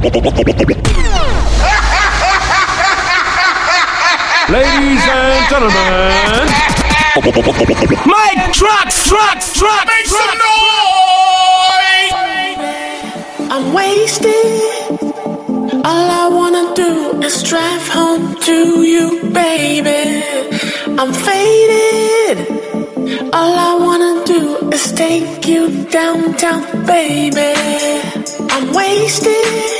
Ladies and gentlemen, Mike Trax, Trax, Trax, make some noise! I'm wasted. All I wanna do is drive home to you, baby. I'm faded. All I wanna do is take you downtown, baby. I'm wasted.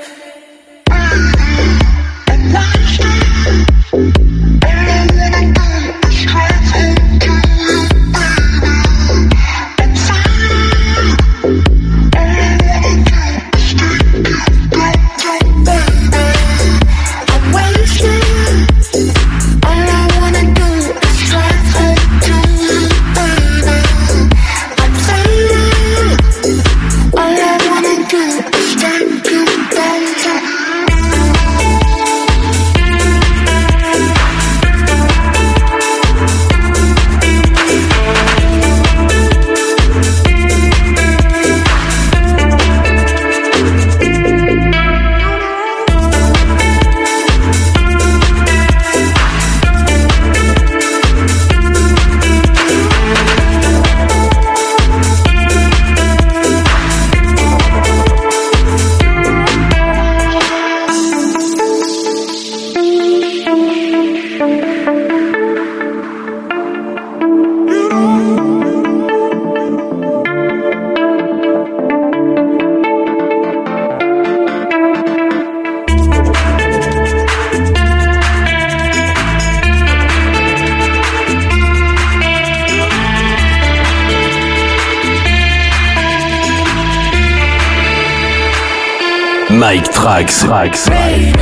Mike Trax. Trax.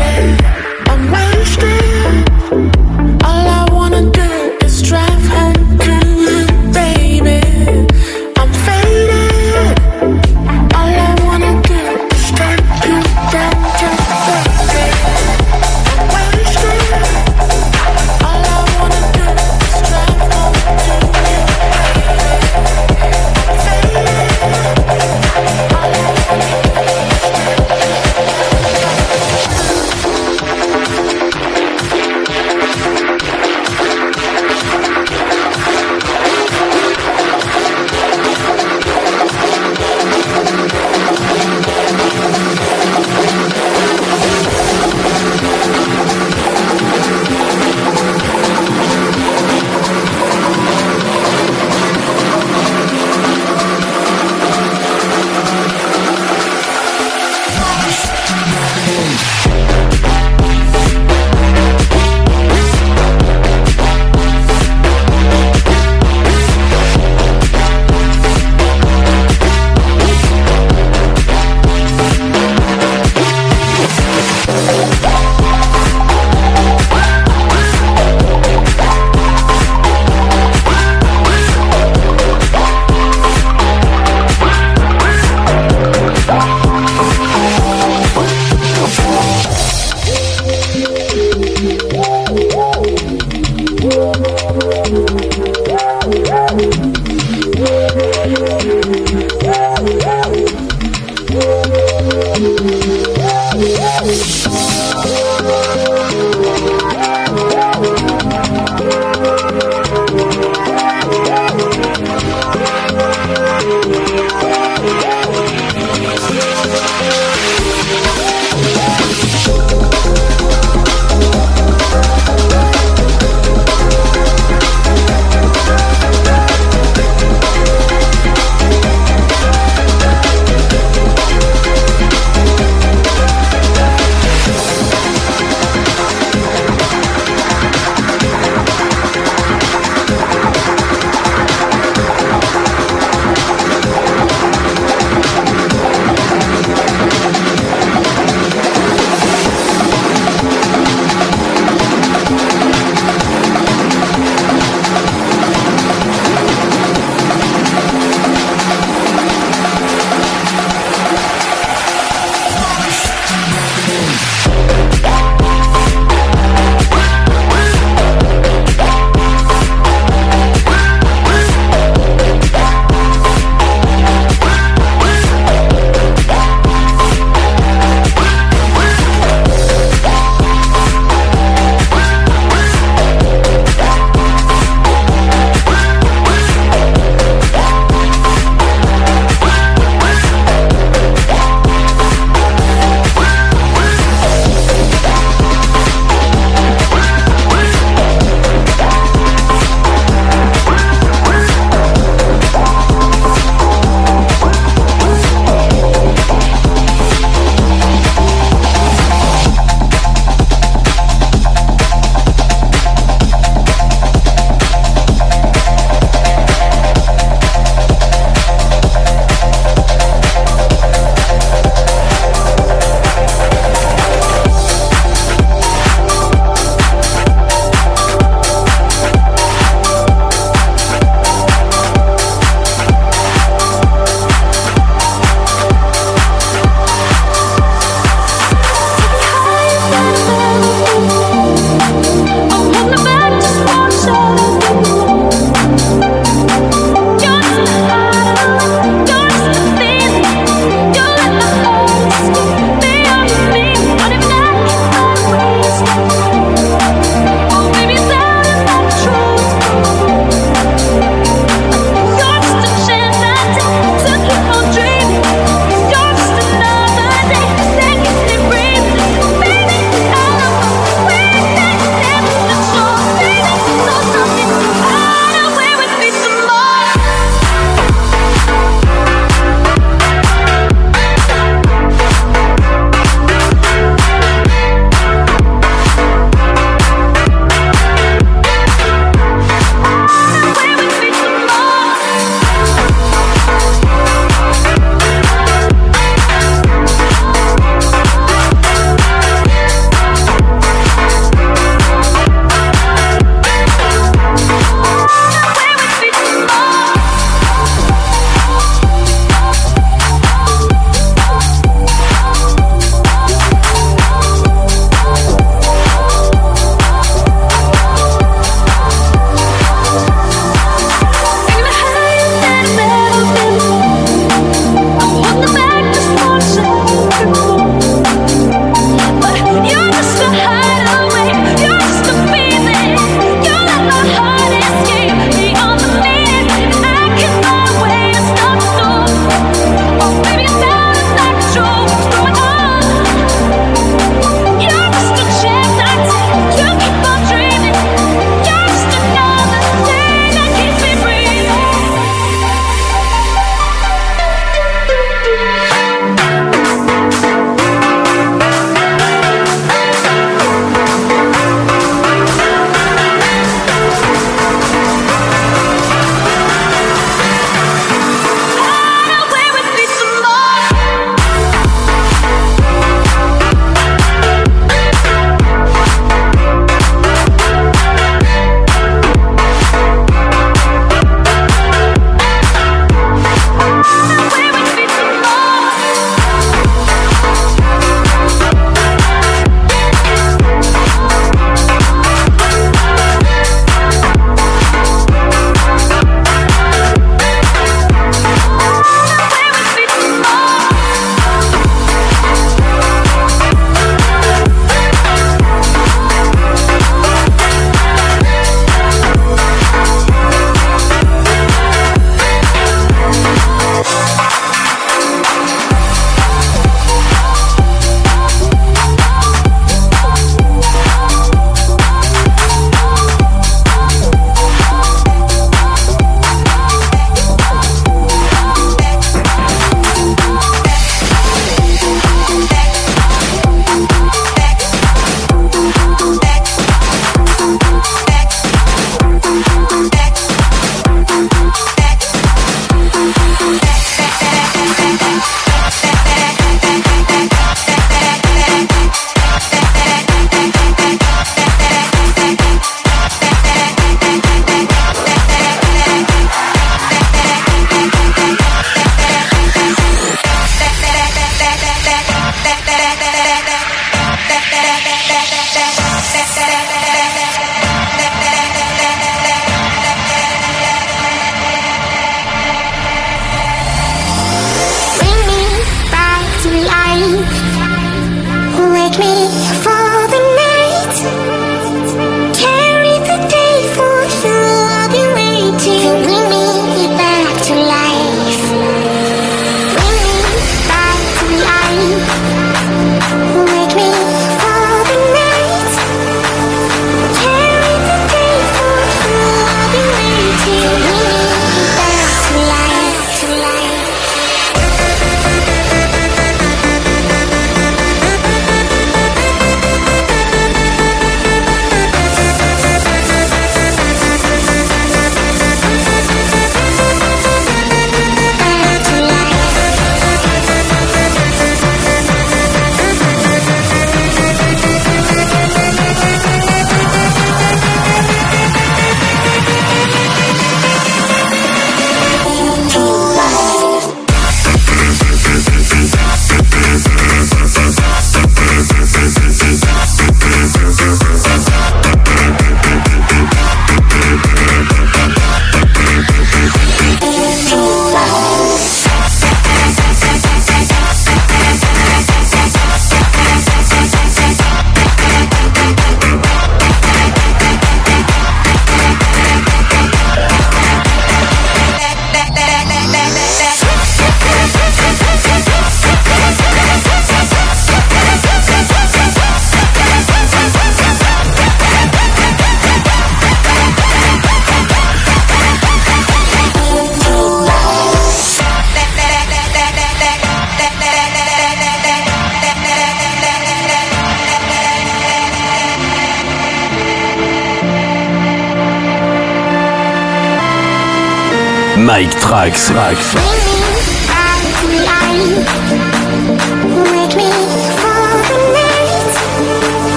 Mike Trax. Trax.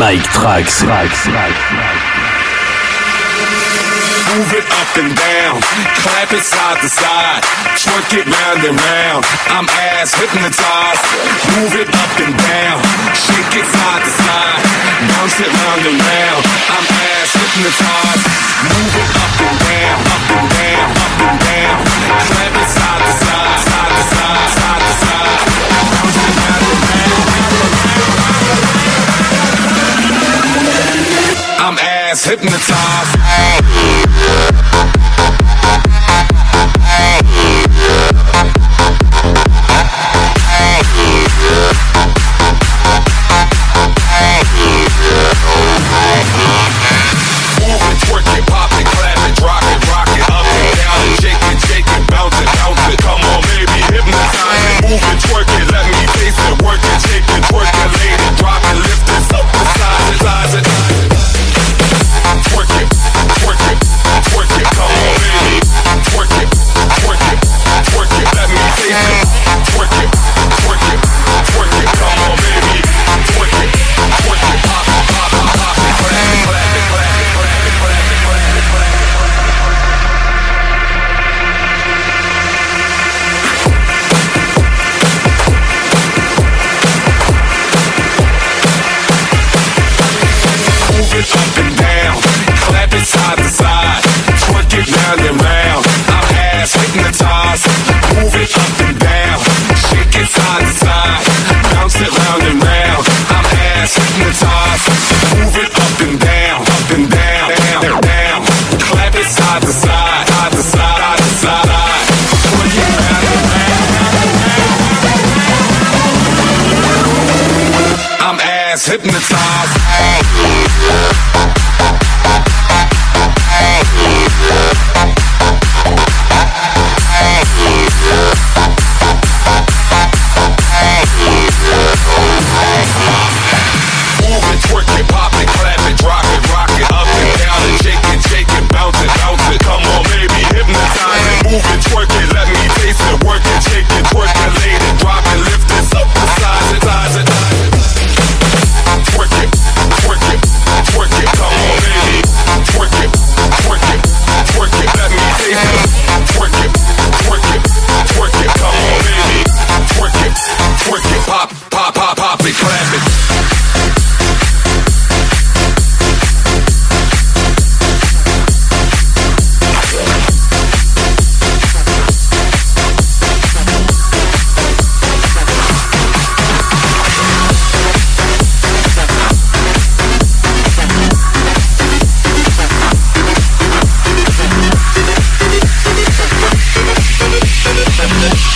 Mike Trax. Move it up and down, clap it side to side, twerk it round and round. I'm ass hypnotized. Move it up and down, shake it side to side, bounce it round and round. I'm ass hypnotized. Move it up and down. It's hypnotized. hypnotized.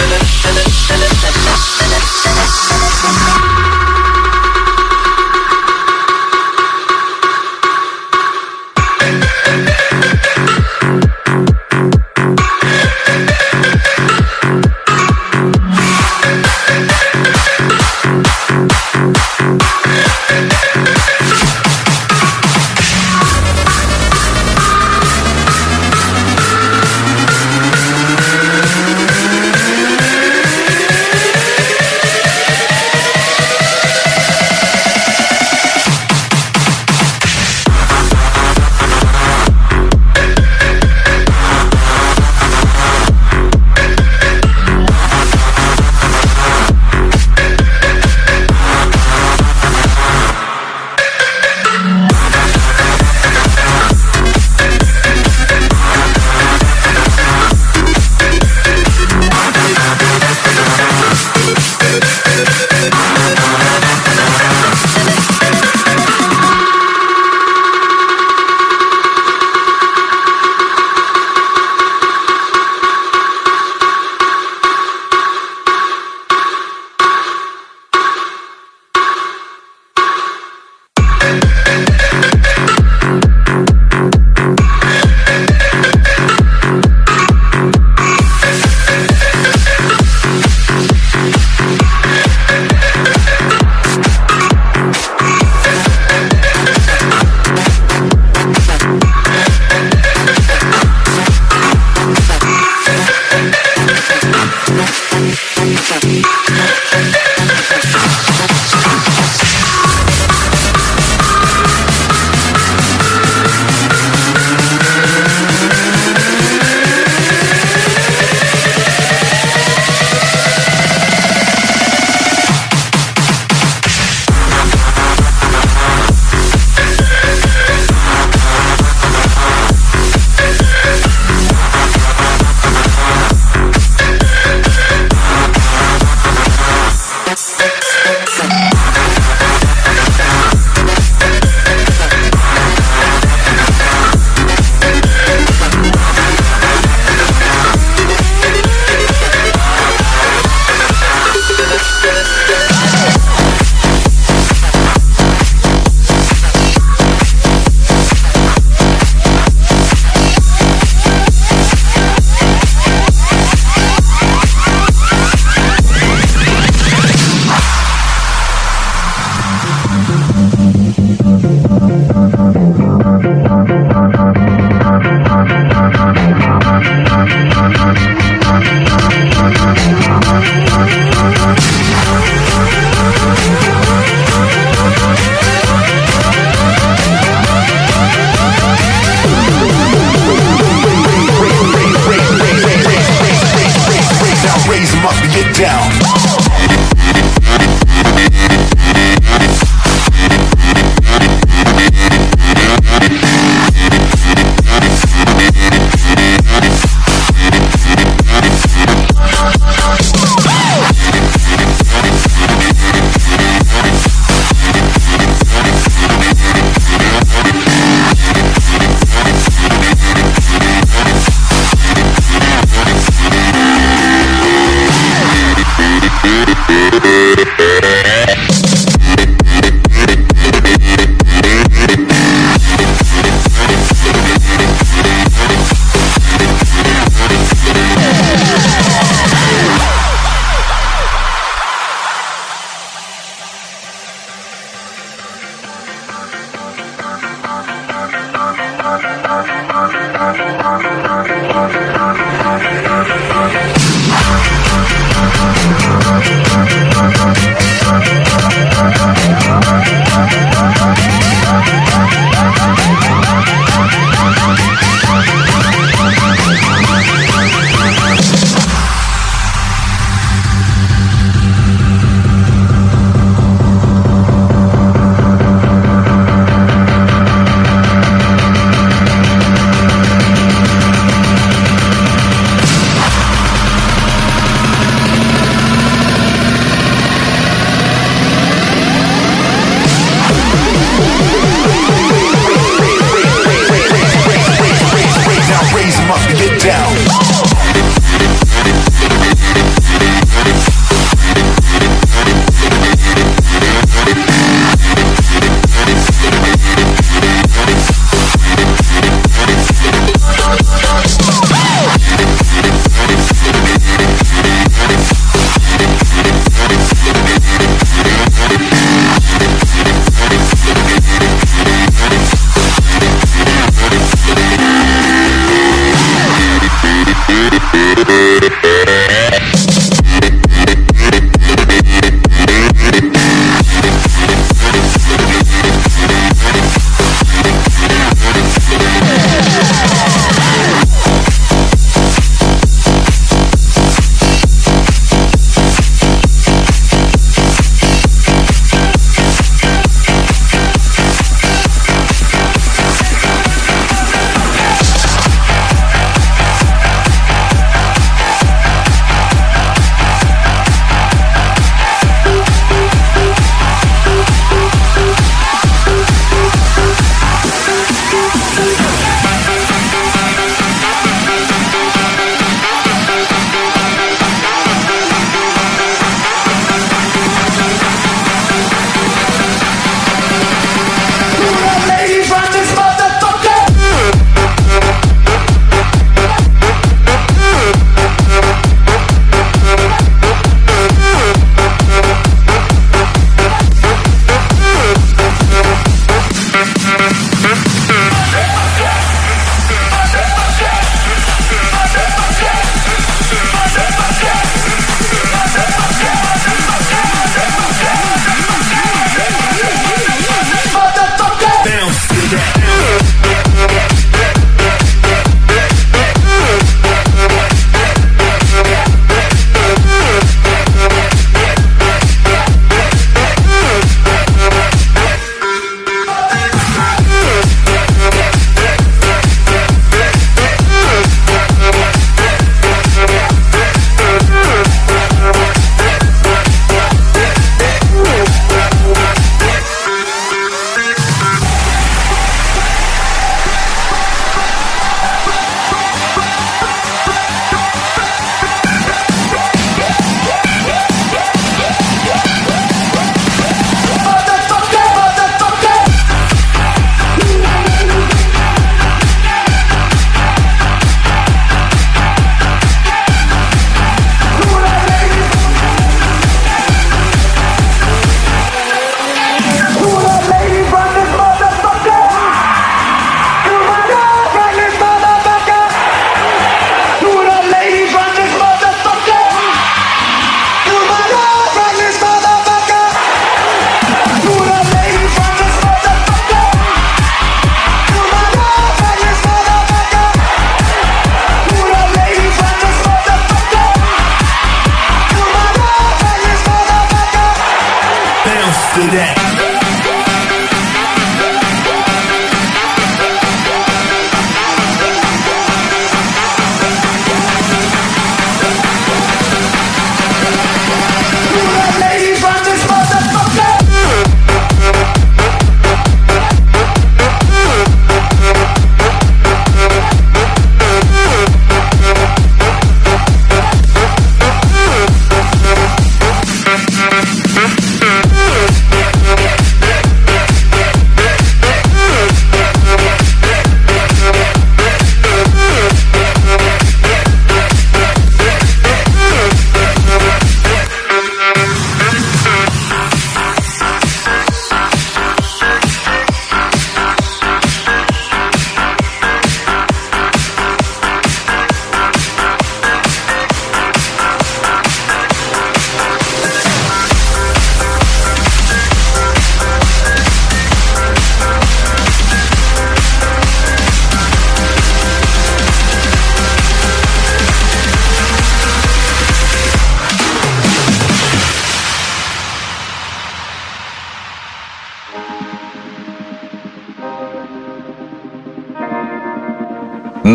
feeling, feeling.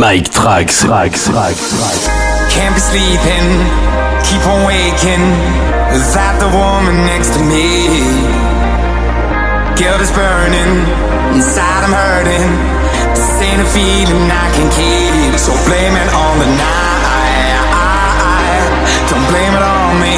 Mike Trax. Trax. Trax. Trax. Can't be sleeping, keep on waking Is that the woman next to me. Guilt is burning, inside I'm hurting. This ain't a feeling I can keep, so blame it on the night. Don't blame it on me,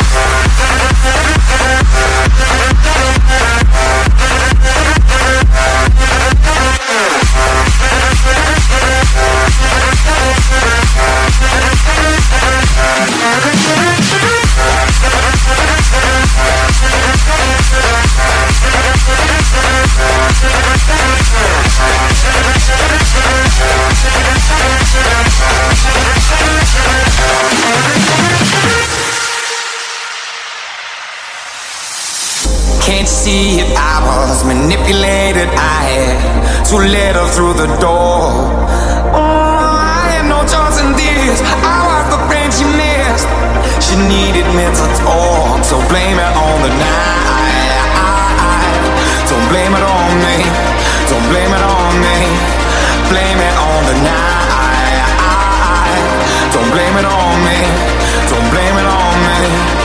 to let her through the door. Oh, I had no choice in this. I was the friend she missed. She needed me to talk, so blame it on the night. Don't blame it on me. Don't blame it on me. Blame it on the night. Don't blame it on me. Don't blame it on me.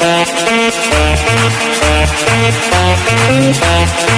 Thank you.